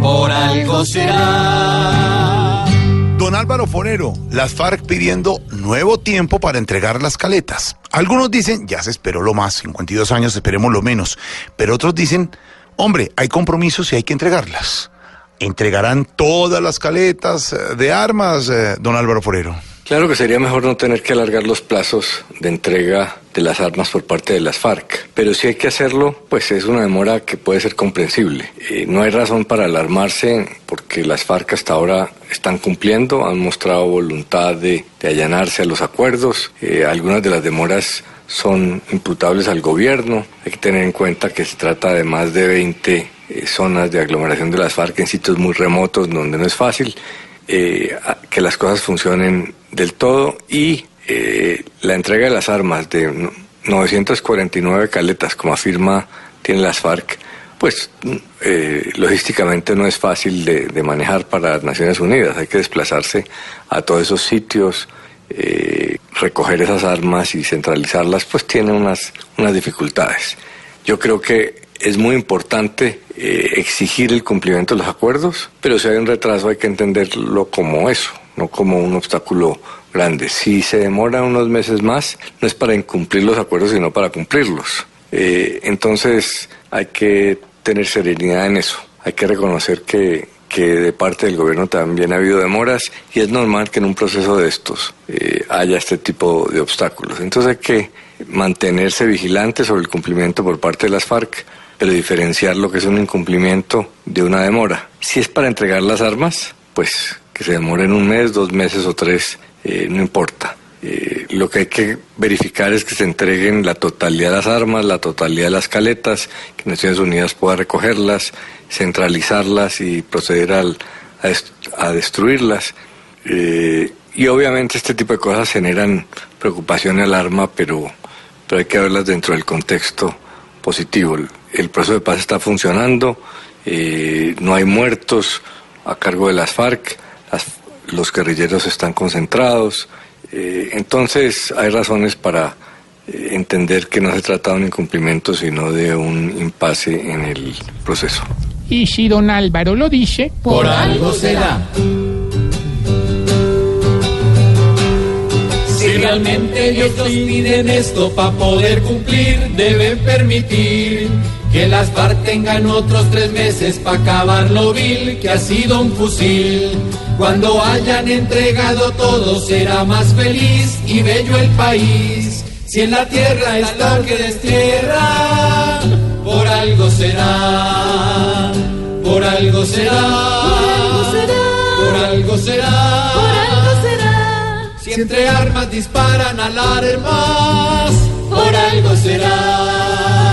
Por algo será. Don Álvaro Forero, las FARC pidiendo nuevo tiempo para entregar las caletas. Algunos dicen, ya se esperó lo más, 52 años, esperemos lo menos. Pero otros dicen, hombre, hay compromisos y hay que entregarlas. ¿Entregarán todas las caletas eh, de armas, eh, don Álvaro Forero? Claro que sería mejor no tener que alargar los plazos de entrega de las armas por parte de las FARC, pero si hay que hacerlo, pues es una demora que puede ser comprensible. Eh, no hay razón para alarmarse porque las FARC hasta ahora están cumpliendo, han mostrado voluntad de, de allanarse a los acuerdos. Eh, algunas de las demoras son imputables al gobierno. Hay que tener en cuenta que se trata de más de 20 eh, zonas de aglomeración de las FARC en sitios muy remotos donde no es fácil eh, que las cosas funcionen del todo y eh, la entrega de las armas de 949 caletas, como afirma tiene las FARC, pues eh, logísticamente no es fácil de, manejar para las Naciones Unidas. Hay que desplazarse a todos esos sitios, eh, recoger esas armas y centralizarlas, pues tiene unas, unas dificultades. Yo creo que es muy importante eh, exigir el cumplimiento de los acuerdos, pero si hay un retraso hay que entenderlo como eso, no como un obstáculo grande. Si se demora unos meses más, no es para incumplir los acuerdos, sino para cumplirlos. Eh, entonces hay que tener serenidad en eso. Hay que reconocer que, que de parte del gobierno también ha habido demoras y es normal que en un proceso de estos eh, haya este tipo de obstáculos. Entonces hay que mantenerse vigilante sobre el cumplimiento por parte de las FARC, pero diferenciar lo que es un incumplimiento de una demora. Si es para entregar las armas, pues que se demoren un mes, dos meses o tres, eh, no importa. Eh, lo que hay que verificar es que se entreguen la totalidad de las armas, la totalidad de las caletas, que Naciones Unidas pueda recogerlas, centralizarlas y proceder al, a, dest a, destruirlas. Eh, y obviamente este tipo de cosas generan preocupación y alarma, pero, pero hay que verlas dentro del contexto positivo. El, el proceso de paz está funcionando, eh, no hay muertos a cargo de las FARC, las, los guerrilleros están concentrados, eh, entonces hay razones para eh, entender que no se trata de un incumplimiento, sino de un impasse en el proceso. Y si don Álvaro lo dice, por algo será. Realmente ellos nos piden esto para poder cumplir, deben permitir que las FARC tengan otros tres meses para acabar lo vil que ha sido un fusil. Cuando hayan entregado todo será más feliz y bello el país. Si en la tierra está que destierra, por algo será, por algo será, por algo será. Entre armas disparan alarmas, por algo será.